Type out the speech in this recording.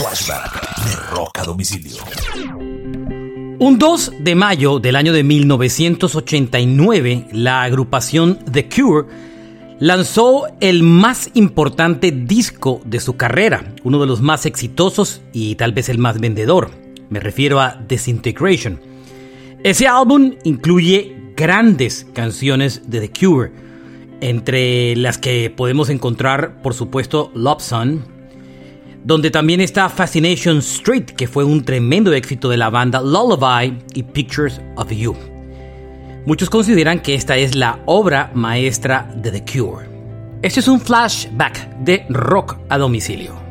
Flashback de Rock a Domicilio. Un 2 de mayo del año de 1989, la agrupación The Cure lanzó el más importante disco de su carrera, uno de los más exitosos y tal vez el más vendedor. Me refiero a Disintegration. Ese álbum incluye grandes canciones de The Cure, entre las que podemos encontrar, por supuesto, Love Sun, donde también está Fascination Street, que fue un tremendo éxito de la banda Lullaby y Pictures of You. Muchos consideran que esta es la obra maestra de The Cure. Este es un flashback de rock a domicilio.